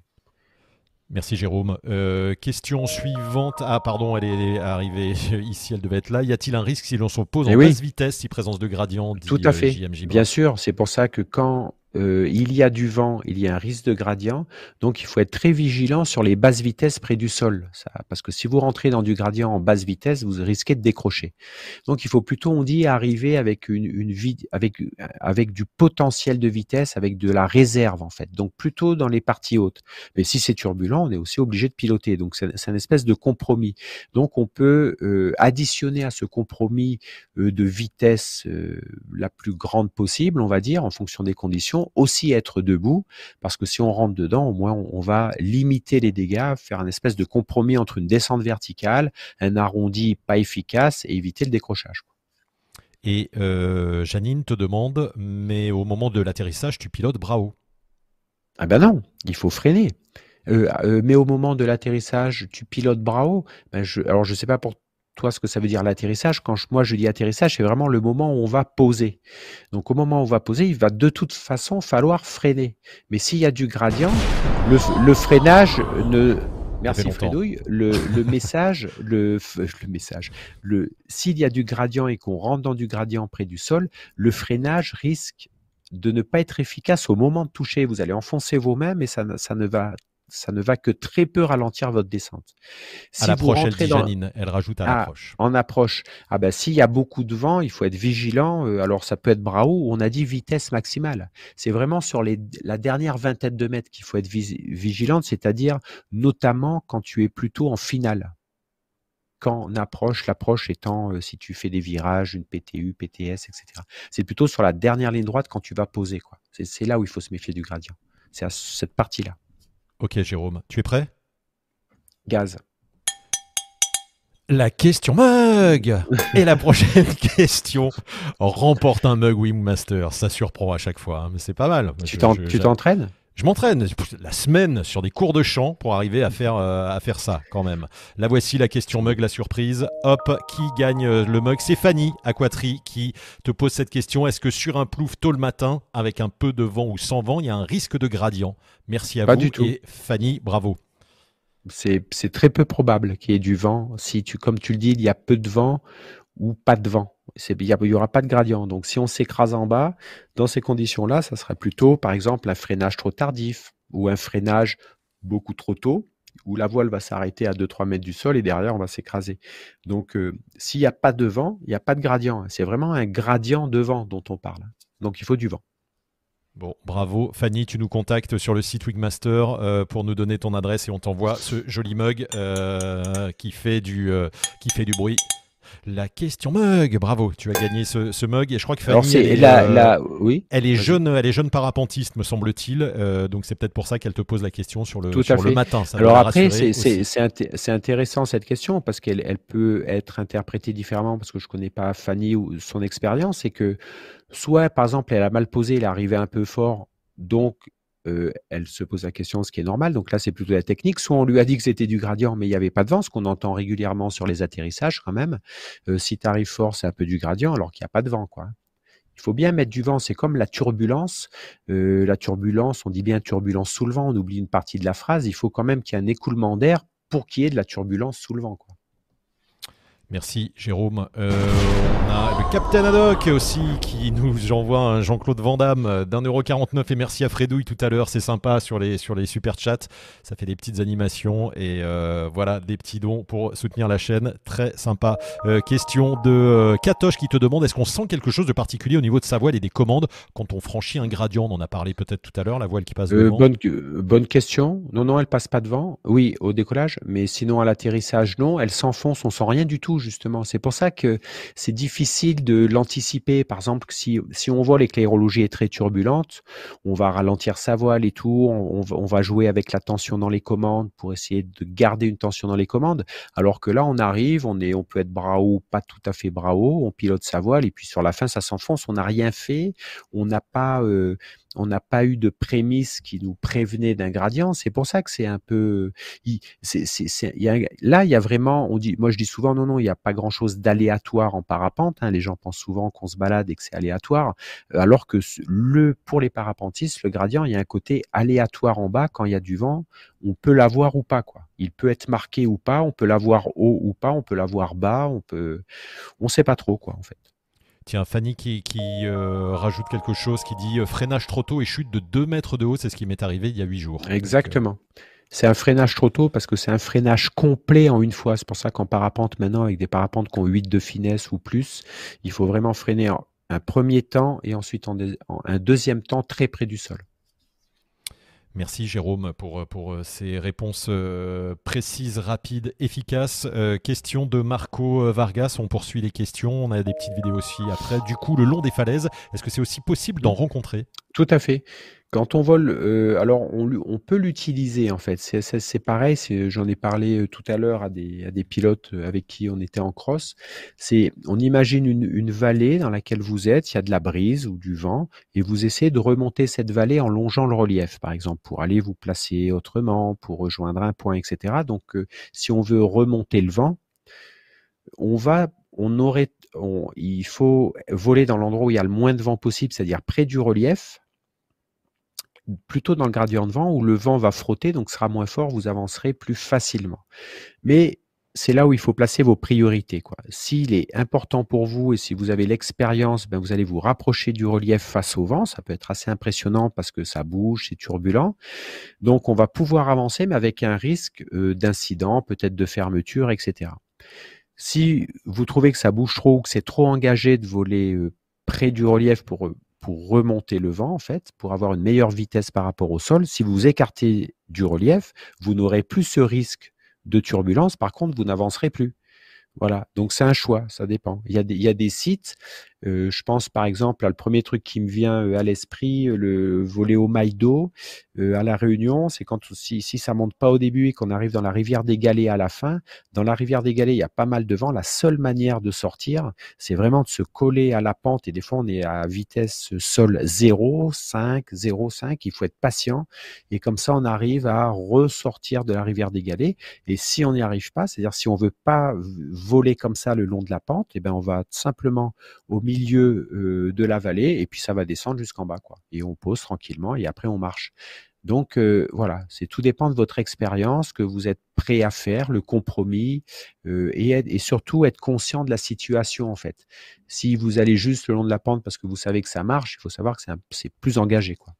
Merci Jérôme. Euh, question suivante. Ah pardon, elle est arrivée ici, elle devait être là. Y a-t-il un risque si l'on s'oppose en basse vitesse, si présence de gradient Tout à fait. Bien sûr, c'est pour ça que quand euh, il y a du vent, il y a un risque de gradient, donc il faut être très vigilant sur les basses vitesses près du sol, parce que si vous rentrez dans du gradient en basse vitesse, vous risquez de décrocher. Donc il faut plutôt, on dit, arriver avec une, une avec avec du potentiel de vitesse, avec de la réserve en fait. Donc plutôt dans les parties hautes. Mais si c'est turbulent, on est aussi obligé de piloter. Donc c'est une espèce de compromis. Donc on peut euh, additionner à ce compromis euh, de vitesse la plus grande possible, on va dire, en fonction des conditions aussi être debout, parce que si on rentre dedans, au moins on, va limiter les dégâts, faire un espèce de compromis entre une descente verticale, un arrondi pas efficace et éviter le décrochage. Et euh, Janine te demande, mais au moment de l'atterrissage, tu pilotes bras haut Ah ben non, il faut freiner. Euh, euh, mais au moment de l'atterrissage, tu pilotes bras haut. Ben je, alors je sais pas pour toi ce que ça veut dire l'atterrissage. Quand moi je dis atterrissage, c'est vraiment le moment où on va poser. Donc au moment où on va poser, il va de toute façon falloir freiner. Mais s'il y a du gradient, le, freinage ne Merci Fredouille. Le, message, le, le message, le, s'il y a du gradient et qu'on rentre dans du gradient près du sol, le freinage risque de ne pas être efficace au moment de toucher. Vous allez enfoncer vos mains, mais ça, ça ne va ça ne va que très peu ralentir votre descente. Si à l'approche, elle dit Janine, elle rajoute à ah, l'approche. En approche. Ah ben, s'il y a beaucoup de vent, il faut être vigilant. Euh, alors, ça peut être haut, on a dit vitesse maximale. C'est vraiment sur les, la dernière vingtaine de mètres qu'il faut être vigilante, c'est-à-dire notamment quand tu es plutôt en finale. Quand on approche, l'approche étant euh, si tu fais des virages, une PTU, PTS, etc. C'est plutôt sur la dernière ligne droite quand tu vas poser. quoi. C'est là où il faut se méfier du gradient. C'est à cette partie-là. Ok, Jérôme, tu es prêt? Gaz. La question mug Et la prochaine question remporte un mug Wingmaster. Ça surprend à chaque fois, hein, mais c'est pas mal. Tu t'entraînes? Je m'entraîne la semaine sur des cours de chant pour arriver à faire, à faire ça quand même. La voici la question mug, la surprise. Hop, qui gagne le mug? C'est Fanny Aquatri qui te pose cette question. Est-ce que sur un plouf tôt le matin, avec un peu de vent ou sans vent, il y a un risque de gradient? Merci à Pas vous. du tout. Et Fanny, bravo. C'est très peu probable qu'il y ait du vent. Si tu, comme tu le dis, il y a peu de vent ou pas de vent. Il n'y aura pas de gradient. Donc, si on s'écrase en bas, dans ces conditions-là, ça sera plutôt, par exemple, un freinage trop tardif ou un freinage beaucoup trop tôt, où la voile va s'arrêter à 2-3 mètres du sol et derrière, on va s'écraser. Donc, euh, s'il n'y a pas de vent, il n'y a pas de gradient. C'est vraiment un gradient de vent dont on parle. Donc, il faut du vent. Bon, bravo. Fanny, tu nous contactes sur le site Wigmaster euh, pour nous donner ton adresse et on t'envoie ce joli mug euh, qui, fait du, qui fait du bruit. La question mug, bravo, tu as gagné ce, ce mug et je crois que Fanny, Alors, c'est elle, est, la, euh, la- oui. elle est jeune, elle est jeune parapentiste, me semble-t-il. euh, donc c'est peut-être pour ça qu'elle te pose la question sur le, Tout sur le matin. Ça Alors après, c'est inté- intéressant cette question parce qu'elle elle peut être interprétée différemment parce que je connais pas Fanny ou son expérience. C'est que soit, par exemple, elle a mal posé, elle est arrivée un peu fort, donc euh, elle se pose la question, ce qui est normal. Donc là, c'est plutôt la technique. Soit on lui a dit que c'était du gradient, mais il n'y avait pas de vent, ce qu'on entend régulièrement sur les atterrissages quand même. Euh, si tu arrives fort, c'est un peu du gradient alors qu'il n'y a pas de vent, quoi. Il faut bien mettre du vent, c'est comme la turbulence. Euh, la turbulence, on dit bien turbulence sous le vent, on oublie une partie de la phrase. Il faut quand même qu'il y ait un écoulement d'air pour qu'il y ait de la turbulence sous le vent. Quoi. Merci Jérôme. Euh, on a le Captain Haddock aussi qui nous envoie un Jean-Claude Van Damme euh, d'un euro 49 et merci à Fredouille tout à l'heure, c'est sympa sur les, sur les super chats, ça fait des petites animations et euh, voilà des petits dons pour soutenir la chaîne, très sympa. Euh, question de euh, Katoche qui te demande est-ce qu'on sent quelque chose de particulier au niveau de sa voile et des commandes? Quand on franchit un gradient, on en a parlé peut-être tout à l'heure, la voile qui passe Euh, devant. bonne, bonne question. Non, non, elle passe pas devant. Oui, au décollage, mais sinon à l'atterrissage, non. Elle s'enfonce, on sent rien du tout justement. C'est pour ça que c'est difficile de l'anticiper. Par exemple, si, si on voit que l'aérologie est très turbulente, on va ralentir sa voile et tout. On, on va, jouer avec la tension dans les commandes pour essayer de garder une tension dans les commandes. Alors que là, on arrive, on est, on peut être bras pas tout à fait bras. On pilote sa voile et puis sur la fin, ça s'enfonce. On n'a rien fait. On n'a pas euh, on n'a pas eu de prémisse qui nous prévenait d'un gradient. C'est pour ça que c'est un peu. là, il y a vraiment. On dit, moi, je dis souvent, non, non, il n'y a pas grand-chose d'aléatoire en parapente. hein. Les gens pensent souvent qu'on se balade et que c'est aléatoire, euh, alors que le, pour les parapentistes, le gradient, il y a un côté aléatoire en bas. Quand il y a du vent, on peut l'avoir ou pas, quoi. Il peut être marqué ou pas. On peut l'avoir haut ou pas. On peut l'avoir bas. On peut. On sait pas trop, quoi, en fait. Tiens, Fanny qui, euh, rajoute quelque chose qui dit euh, freinage trop tôt et chute de 2 mètres de haut, c'est ce qui m'est arrivé il y a 8 jours. Exactement. C'est un freinage trop tôt parce que c'est un freinage complet en une fois. C'est pour ça qu'en parapente maintenant, avec des parapentes qui ont 8 de finesse ou plus, il faut vraiment freiner un premier temps et ensuite un deuxième temps très près du sol. Merci Jérôme pour, pour euh, ces réponses euh, précises, rapides, efficaces. Euh, question de Marco euh, Vargas, on poursuit les questions, on a des petites vidéos aussi après. Du coup, le long des falaises, est-ce que c'est aussi possible d'en rencontrer? Tout à fait. Quand on vole, euh, alors on, peut l'utiliser en fait. C'est c'est- pareil. J'en ai parlé euh, tout à l'heure à des, pilotes euh, avec qui on était en cross. C'est, on imagine une, une vallée dans laquelle vous êtes. Il y a de la brise ou du vent, et vous essayez de remonter cette vallée en longeant le relief, par exemple, pour aller vous placer autrement, pour rejoindre un point, etc. Donc, si on veut remonter le vent, on va, on aurait, on- il faut voler dans l'endroit où il y a le moins de vent possible, c'est-à-dire près du relief plutôt dans le gradient de vent où le vent va frotter, donc sera moins fort, vous avancerez plus facilement. Mais c'est là où il faut placer vos priorités. S'il est important pour vous et si vous avez l'expérience, ben vous allez vous rapprocher du relief face au vent. Ça peut être assez impressionnant parce que ça bouge, c'est turbulent. Donc on va pouvoir avancer, mais avec un risque euh, d'incident, peut-être de fermeture, etc. Si vous trouvez que ça bouge trop ou que c'est trop engagé de voler euh, près du relief pour, euh, pour remonter le vent, en fait, pour avoir une meilleure vitesse par rapport au sol, si vous écartez du relief, vous n'aurez plus ce risque de turbulence. Par contre, vous n'avancerez plus. Voilà. Donc, c'est un choix. Ça dépend. Il y a des, il y a des sites Euh, je pense par exemple à le premier truc qui me vient euh, à l'esprit, euh, le volet au Maïdo à la Réunion, c'est quand si, si ça monte pas au début et qu'on arrive dans la rivière des Galets à la fin. Dans la rivière des Galets, il y a pas mal de vent. La seule manière de sortir, c'est vraiment de se coller à la pente et des fois on est à vitesse sol 0, 5, 0, 5. Il faut être patient et comme ça on arrive à ressortir de la rivière des Galets. Et si on n'y arrive pas, c'est-à-dire si on veut pas voler comme ça le long de la pente, eh ben on va simplement au milieu euh, de la vallée et puis ça va descendre jusqu'en bas quoi. Et on pose tranquillement et après on marche. Donc euh, voilà, c'est tout dépend de votre expérience que vous êtes prêt à faire, le compromis euh, et, et, surtout être conscient de la situation en fait. Si vous allez juste le long de la pente parce que vous savez que ça marche, il faut savoir que c'est plus engagé quoi.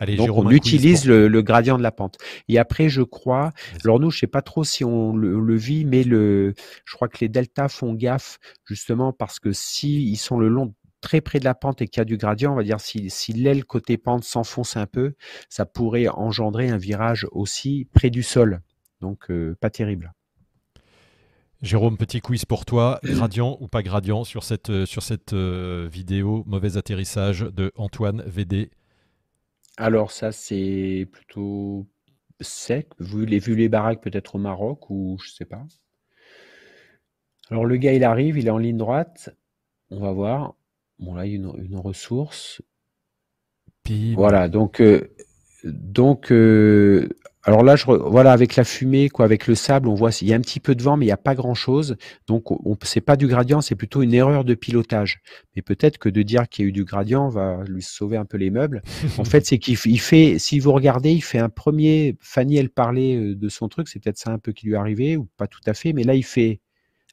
Donc on utilise le, gradient de la pente. Et après, je crois, alors nous, je sais pas trop si on le, vit, mais le, je crois que les deltas font gaffe justement parce que si ils sont le long très près de la pente et qu'il y a du gradient, on va dire si, si l'aile côté pente s'enfonce un peu, ça pourrait engendrer un virage aussi près du sol. Donc euh, pas terrible. Jérôme, petit quiz pour toi. Gradient ou pas gradient sur cette, euh, sur cette euh, vidéo Mauvais atterrissage de Antoine VD alors ça, c'est plutôt sec, vu les, vu les baraques peut-être au Maroc ou je sais pas. Alors le gars, il arrive, il est en ligne droite. On va voir. Bon là, il y a une, ressource. Voilà, donc euh, donc euh, alors là, je, voilà, avec la fumée, quoi, avec le sable, on voit il y a un petit peu de vent, mais il n'y a pas grand-chose. Donc, on, c'est pas du gradient, c'est plutôt une erreur de pilotage. Mais peut-être que de dire qu'il y a eu du gradient va lui sauver un peu les meubles. en fait, c'est qu'il fait, si vous regardez, il fait un premier. Fanny, elle parlait euh, de son truc, c'est peut-être ça un peu qui lui est arrivé ou pas tout à fait, mais là, il fait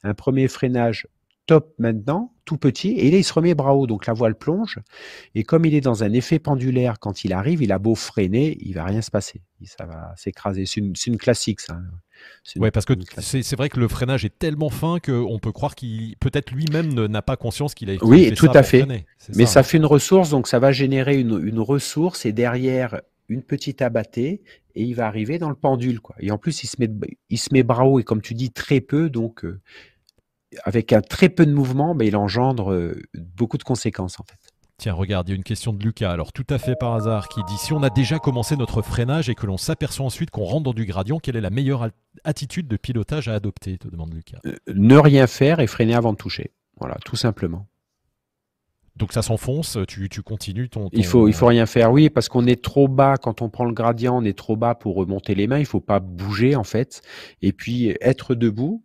un premier freinage top maintenant, tout petit, et là il se remet bras haut, donc la voile plonge, et comme il est dans un effet pendulaire, quand il arrive, il a beau freiner, il va rien se passer, ça va s'écraser. C'est une, classique ça. Oui, parce que c'est vrai que le freinage est tellement fin qu'on peut croire qu'il peut-être lui-même n'a pas conscience qu'il a. Oui, tout à fait. Mais ça, fait une ressource, donc ça va générer une, ressource et derrière une petite abattée et il va arriver dans le pendule quoi. Et en plus il se met il se met bras haut et comme tu dis très peu donc euh, avec un très peu de mouvement, mais il engendre euh, beaucoup de conséquences en fait. Tiens, regarde, il y a une question de Lucas, alors tout à fait par hasard, qui dit si on a déjà commencé notre freinage et que l'on s'aperçoit ensuite qu'on rentre dans du gradient, quelle est la meilleure attitude de pilotage à adopter te demande Lucas. Euh, ne rien faire et freiner avant de toucher. Voilà, tout simplement. Donc ça s'enfonce, tu, continues ton, Il faut il faut rien faire, oui, parce qu'on est trop bas quand on prend le gradient, on est trop bas pour remonter les mains. Il faut pas bouger en fait, et puis être debout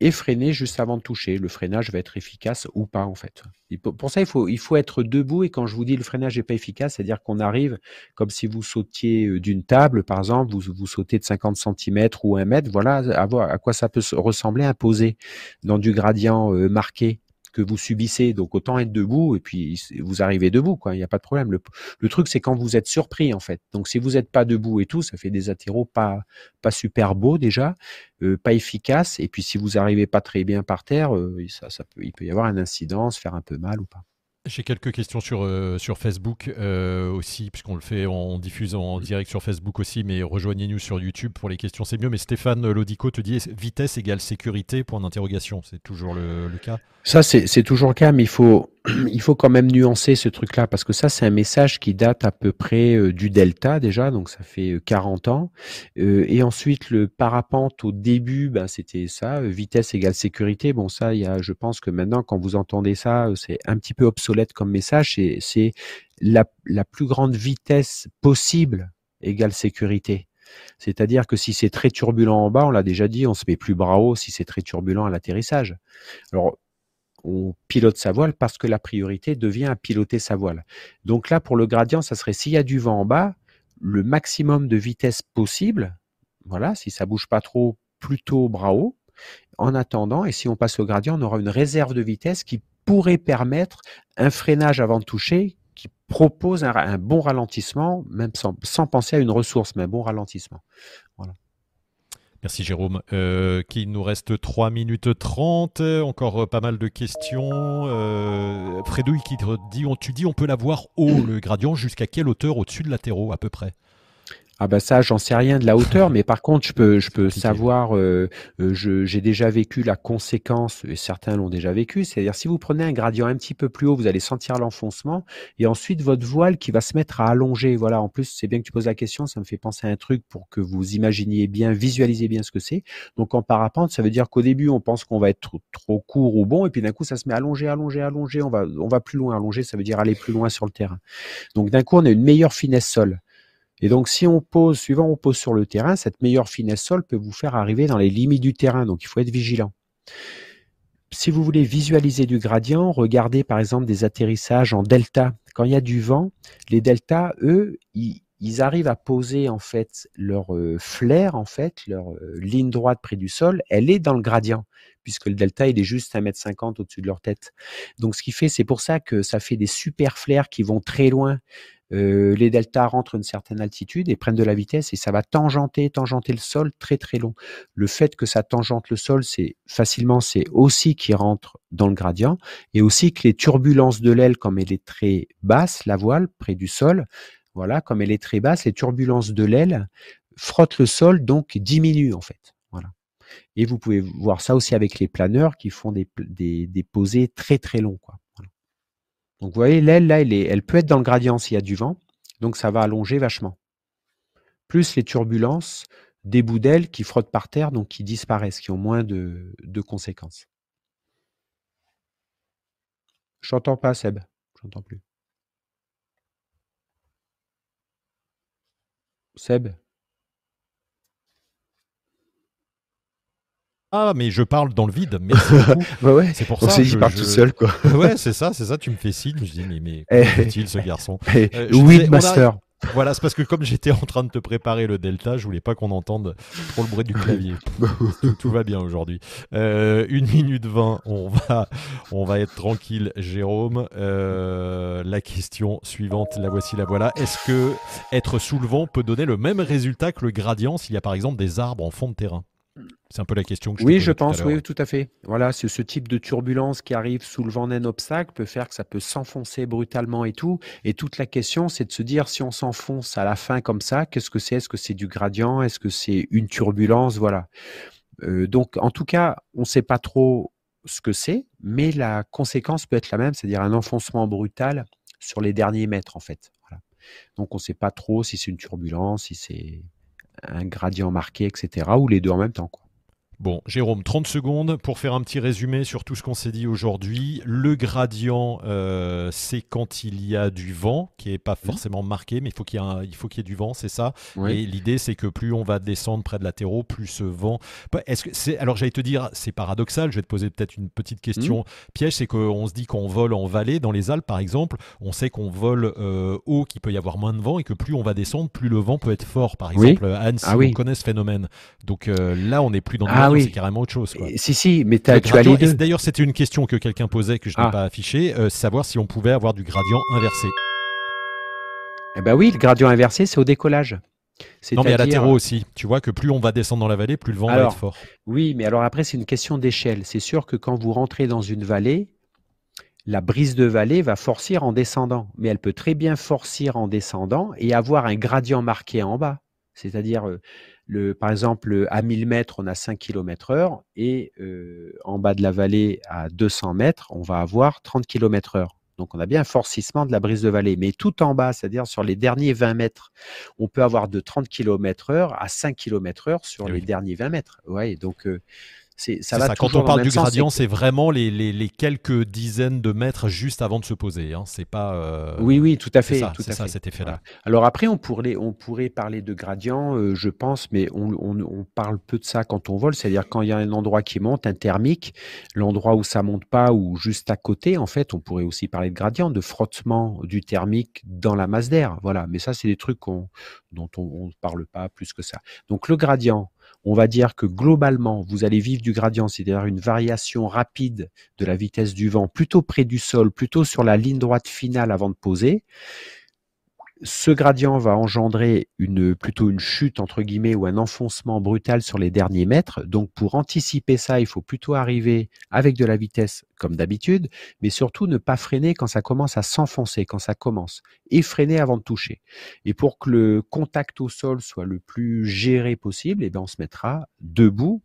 et freiner juste avant de toucher. Le freinage va être efficace ou pas en fait. pour ça, il faut, être debout et quand je vous dis le freinage n'est pas efficace, c'est-à-dire qu'on arrive comme si vous sautiez euh, d'une table, par exemple, vous, vous sautez de 50 cm ou 1 mètre, voilà à quoi ça peut ressembler imposé dans du gradient euh, marqué que vous subissez. Donc autant être debout et puis vous arrivez debout, quoi. Il n'y a pas de problème. Le, truc, c'est quand vous êtes surpris, en fait. Donc si vous n'êtes pas debout et tout, ça fait des atterros pas pas super beaux déjà, euh, pas efficaces. Et puis si vous arrivez pas très bien par terre, euh, ça, ça peut, il peut y avoir un incident, se faire un peu mal ou pas. J'ai quelques questions sur, euh, sur Facebook euh, aussi, puisqu'on le fait, on diffuse en direct sur Facebook aussi, mais rejoignez-nous sur YouTube pour les questions, c'est mieux. Mais Stéphane Lodico te dit vitesse égale sécurité, point d'interrogation. C'est toujours le, le cas Ça, c'est toujours le cas, mais il faut, il faut quand même nuancer ce truc-là, parce que ça, c'est un message qui date à peu près euh, du Delta déjà, donc ça fait 40 ans. et ensuite, le parapente au début, ben, c'était ça, vitesse égale sécurité. Bon, ça, il y a, je pense que maintenant, quand vous entendez ça, c'est un petit peu obsolète comme message, c'est la, la plus grande vitesse possible égale sécurité. C'est-à-dire que si c'est très turbulent en bas, on l'a déjà dit, on se met plus bras si c'est très turbulent à l'atterrissage. Alors, on pilote sa voile parce que la priorité devient à piloter sa voile. Donc là, pour le gradient, ça serait s'il y a du vent en bas, le maximum de vitesse possible, voilà, si ça bouge pas trop, plutôt bras haut. En attendant, et si on passe au gradient, on aura une réserve de vitesse qui pourrait permettre un freinage avant de toucher qui propose un, bon ralentissement, même sans, penser à une ressource, mais un bon ralentissement. Merci Jérôme. Euh, nous reste 3 minutes 30, encore euh, pas mal de questions. Euh, Fredouille qui te dit, on, tu dis on peut l'avoir haut, le gradient, jusqu'à quelle hauteur au-dessus de latéraux à peu près? Ah bah ça, j'en sais rien de la hauteur, mais par contre, je peux, je peux savoir. Euh, euh, j'ai déjà vécu la conséquence, et certains l'ont déjà vécu. C'est-à-dire, si vous prenez un gradient un petit peu plus haut, vous allez sentir l'enfoncement, et ensuite votre voile qui va se mettre à allonger. Voilà. En plus, c'est bien que tu poses la question. Ça me fait penser à un truc pour que vous imaginiez bien, visualisez bien ce que c'est. Donc en parapente, ça veut dire qu'au début, on pense qu'on va être trop, trop, court ou bon, et puis d'un coup, ça se met à allonger, allonger, allonger. On va, on va plus loin. Allonger, ça veut dire aller plus loin sur le terrain. Donc d'un coup, on a une meilleure finesse sol. Et donc, si on pose, suivant on pose sur le terrain, cette meilleure finesse sol peut vous faire arriver dans les limites du terrain. Donc, il faut être vigilant. Si vous voulez visualiser du gradient, regardez par exemple des atterrissages en delta. Quand il y a du vent, les deltas, eux, ils, arrivent à poser en fait leur euh, flair, en fait, leur euh, ligne droite près du sol, elle est dans le gradient, puisque le delta, il est juste 1m50 au-dessus de leur tête. Donc, ce qui fait, c'est pour ça que ça fait des super flares qui vont très loin. Euh, les deltas rentrent à une certaine altitude et prennent de la vitesse et ça va tangenter, tangenter le sol très très long. Le fait que ça tangente le sol, c'est facilement, c'est aussi qui rentre dans le gradient et aussi que les turbulences de l'aile, comme elle est très basse, la voile près du sol, voilà, comme elle est très basse, les turbulences de l'aile frottent le sol, donc diminuent en fait. Voilà. Et vous pouvez voir ça aussi avec les planeurs qui font des, des, des posés très très longs. Quoi. Donc vous voyez, l'aile, là, elle, peut être dans le gradient s'il y a du vent, donc ça va allonger vachement. Plus les turbulences des bouts d'ailes qui frottent par terre, donc qui disparaissent, qui ont moins de, de conséquences. Je n'entends pas, Seb. Je n'entends plus. Seb? Ah, mais je parle dans le vide. Mais ouais, c'est pour ça. je, parle tout seul, quoi. ouais, c'est ça, c'est ça. Tu me fais signe. Je dis, mais, mais eh. est-il ce garçon? eh, euh, Oui, master. Voilà, c'est parce que comme j'étais en train de te préparer le Delta, je voulais pas qu'on entende trop le bruit du clavier. tout, va bien aujourd'hui. Euh, une minute vingt, on va, on va être tranquille, Jérôme. Euh, la question suivante, la voici, la voilà. Est-ce que être sous le vent peut donner le même résultat que le gradient s'il y a par exemple des arbres en fond de terrain? C'est un peu la question que je Oui, je pense, oui, tout à fait. Voilà, c'est ce type de turbulence qui arrive sous le vent d'un obstacle peut faire que ça peut s'enfoncer brutalement et tout. Et toute la question, c'est de se dire si on s'enfonce à la fin comme ça, qu'est-ce que c'est? Est-ce que c'est du gradient? Est-ce que c'est une turbulence? Voilà. Euh, donc, en tout cas, on ne sait pas trop ce que c'est, mais la conséquence peut être la même, c'est-à-dire un enfoncement brutal sur les derniers mètres, en fait. Donc, on ne sait pas trop si c'est une turbulence, si c'est un gradient marqué, etc., ou les deux en même temps. Quoi. Bon, Jérôme, 30 secondes pour faire un petit résumé sur tout ce qu'on s'est dit aujourd'hui. Le gradient, euh, c'est quand il y a du vent, qui n'est pas mmh. forcément marqué, mais il faut qu'il y, ait du vent, c'est ça? Et l'idée, c'est que plus on va descendre près de latéraux, plus ce vent. Est-ce que c'est alors j'allais te dire, c'est paradoxal. Je vais te poser peut-être une petite question mmh. piège, c'est qu'on se dit qu'on vole en vallée, dans les Alpes par exemple, on sait qu'on vole euh, haut, qu'il peut y avoir moins de vent, et que plus on va descendre, plus le vent peut être fort. Par exemple, Anne, ah, on connaît ce phénomène. Donc euh, là, on n'est plus dans ah, c'est carrément autre chose. Si, si, mais tu as les deux. D'ailleurs, c'était une question que quelqu'un posait que je n'ai ah. pas affichée, euh, savoir si on pouvait avoir du gradient inversé. Eh ben oui, le gradient inversé, c'est au décollage. Non, mais à latéraux aussi. Tu vois que plus on va descendre dans la vallée, plus le vent va être fort. Oui, mais alors après, c'est une question d'échelle. C'est sûr que quand vous rentrez dans une vallée, la brise de vallée va forcir en descendant. Mais elle peut très bien forcir en descendant et avoir un gradient marqué en bas. C'est-à-dire, par exemple, à 1000 mètres, on a 5 km heure et euh, en bas de la vallée, à 200 mètres, on va avoir 30 km heure. Donc, on a bien un forcissement de la brise de vallée. Mais tout en bas, c'est-à-dire sur les derniers 20 mètres, on peut avoir de 30 km heure à 5 km heure sur les derniers 20 mètres. Ouais, donc, euh, ça Quand on parle du gradient, c'est vraiment les, quelques dizaines de mètres juste avant de se poser. Hein. C'est pas. Euh, oui, oui, tout à fait. C'est ça, cet effet-là. Alors après, on pourrait, on pourrait parler de gradient, euh, je pense, mais on, parle peu de ça quand on vole. C'est-à-dire quand il y a un endroit qui monte, un thermique, l'endroit où ça monte pas ou juste à côté, en fait, on pourrait aussi parler de gradient, de frottement du thermique dans la masse d'air. Voilà. Mais ça, c'est des trucs dont on ne parle pas plus que ça. Donc le gradient, on va dire que globalement, vous allez vivre du gradient, c'est-à-dire une variation rapide de la vitesse du vent, plutôt près du sol, plutôt sur la ligne droite finale avant de poser. Ce gradient va engendrer une, plutôt une chute, entre guillemets, ou un enfoncement brutal sur les derniers mètres. Donc, pour anticiper ça, il faut plutôt arriver avec de la vitesse, comme d'habitude, mais surtout ne pas freiner quand ça commence à s'enfoncer, quand ça commence, et freiner avant de toucher. Et pour que le contact au sol soit le plus géré possible, eh bien, on se mettra debout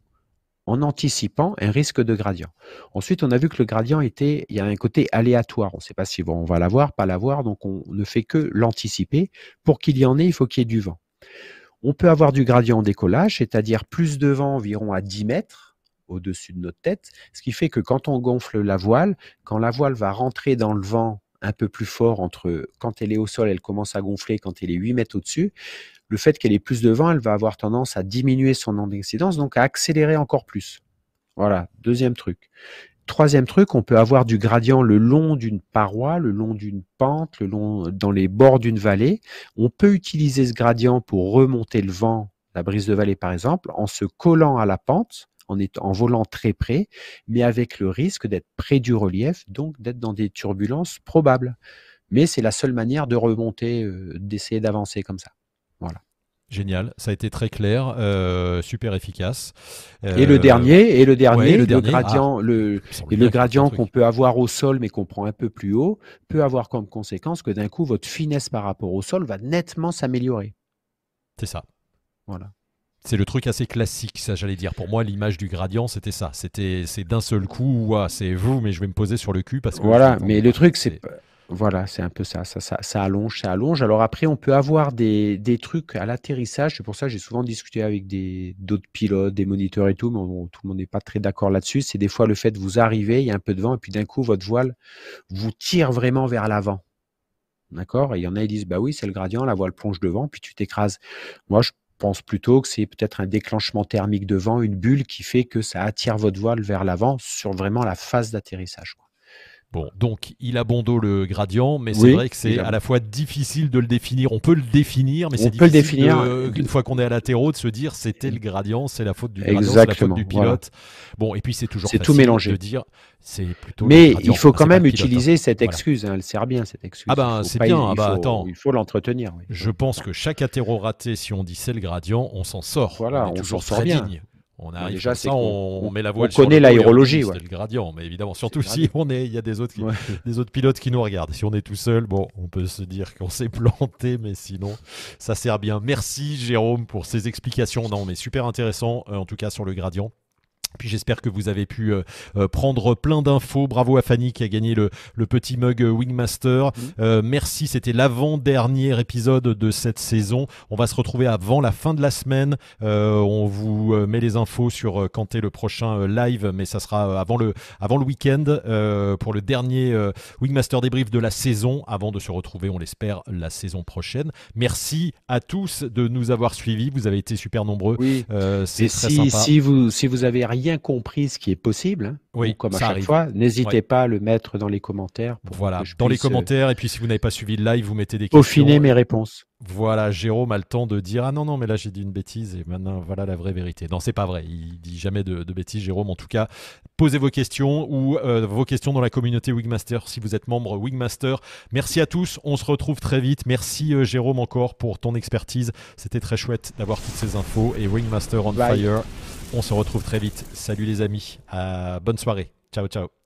en anticipant un risque de gradient. Ensuite, on a vu que le gradient était, il y a un côté aléatoire. On ne sait pas si on va l'avoir, pas l'avoir, donc on ne fait que l'anticiper. Pour qu'il y en ait, il faut qu'il y ait du vent. On peut avoir du gradient en décollage, c'est-à-dire plus de vent environ à 10 mètres au-dessus de notre tête, ce qui fait que quand on gonfle la voile, quand la voile va rentrer dans le vent un peu plus fort entre quand elle est au sol, elle commence à gonfler, quand elle est 8 mètres au-dessus, le fait qu'elle ait plus de vent, elle va avoir tendance à diminuer son incidence, donc à accélérer encore plus. Voilà, deuxième truc. Troisième truc, on peut avoir du gradient le long d'une paroi, le long d'une pente, le long dans les bords d'une vallée. On peut utiliser ce gradient pour remonter le vent, la brise de vallée par exemple, en se collant à la pente, en, en volant très près, mais avec le risque d'être près du relief, donc d'être dans des turbulences probables. Mais c'est la seule manière de remonter, euh, d'essayer d'avancer comme ça. Voilà. Génial, ça a été très clair, euh, super efficace. et le euh, dernier, et le dernier, le, gradient, ah, le, et le gradient qu'on peut avoir au sol, mais qu'on prend un peu plus haut, peut avoir comme conséquence que d'un coup, votre finesse par rapport au sol va nettement s'améliorer. C'est ça. Voilà. C'est le truc assez classique, ça j'allais dire. Pour moi, l'image du gradient, c'était ça. C'était, c'est d'un seul coup, c'est vous, mais je vais me poser sur le cul parce que. Voilà, mais le truc, c'est voilà, c'est un peu ça. Ça, ça. allonge, ça allonge. Alors après, on peut avoir des, des trucs à l'atterrissage. C'est pour ça que j'ai souvent discuté avec des d'autres pilotes, des moniteurs et tout, mais tout le monde n'est pas très d'accord là-dessus. C'est des fois le fait de vous arriver, il y a un peu de vent, et puis d'un coup, votre voile vous tire vraiment vers l'avant. D'accord? Et il y en a, qui disent, bah oui, c'est le gradient, la voile plonge devant, puis tu t'écrases. Moi, je pense plutôt que c'est peut-être un déclenchement thermique de vent, une bulle qui fait que ça attire votre voile vers l'avant sur vraiment la phase d'atterrissage. Bon, donc il a bon dos le gradient, mais c'est vrai que c'est à la fois difficile de le définir. On peut le définir, mais c'est difficile, le définir. une fois qu'on est à latéraux, de se dire c'était le gradient, c'est la faute du gradient, c'est la faute du pilote. Bon, et puis c'est toujours c'est tout mélangé. de dire c'est plutôt. Mais il faut quand même utiliser cette excuse. Hein, elle sert bien cette excuse. Ah ben c'est bien. Ah bah, attends, il faut l'entretenir. Je pense que chaque atéro raté, si on dit c'est le gradient, on s'en sort. Voilà, on, s'en sort bien. On arrive déjà, ça, on, met la voile. On connaît l'aérologie, ouais. le gradient, mais évidemment, surtout si on est, il y a des autres, des autres pilotes qui nous regardent. Si on est tout seul, bon, on peut se dire qu'on s'est planté, mais sinon, ça sert bien. Merci Jérôme pour ces explications. Non, mais super intéressant, euh, en tout cas sur le gradient. Puis j'espère que vous avez pu euh, euh, prendre plein d'infos. Bravo à Fanny qui a gagné le, petit mug euh, Wingmaster. merci, c'était l'avant-dernier épisode de cette saison. On va se retrouver avant la fin de la semaine. on vous met les infos sur quand est le prochain live, mais ça sera avant le, avant le week-end pour le dernier Wingmaster débrief de la saison, avant de se retrouver, on l'espère, la saison prochaine. Merci à tous de nous avoir suivis. Vous avez été super nombreux. Oui. C'est très si, sympa. Si vous, si vous avez rien compris ce qui est possible, hein, oui, comme à chaque fois, n'hésitez pas à le mettre dans les commentaires. voilà, dans les euh, commentaires. Et puis si vous n'avez pas suivi le live, vous mettez des questions. Peaufiner mes réponses. Voilà, Jérôme a le temps de dire ah non non mais là j'ai dit une bêtise et maintenant voilà la vraie vérité. Non c'est pas vrai, il dit jamais de, bêtises Jérôme. En tout cas, posez vos questions ou euh, vos questions dans la communauté Wingmaster si vous êtes membre Wingmaster. Merci à tous, on se retrouve très vite. Merci euh, Jérôme encore pour ton expertise. C'était très chouette d'avoir toutes ces infos et Wingmaster on fire. On se retrouve très vite. Salut les amis. bonne soirée. Ciao ciao.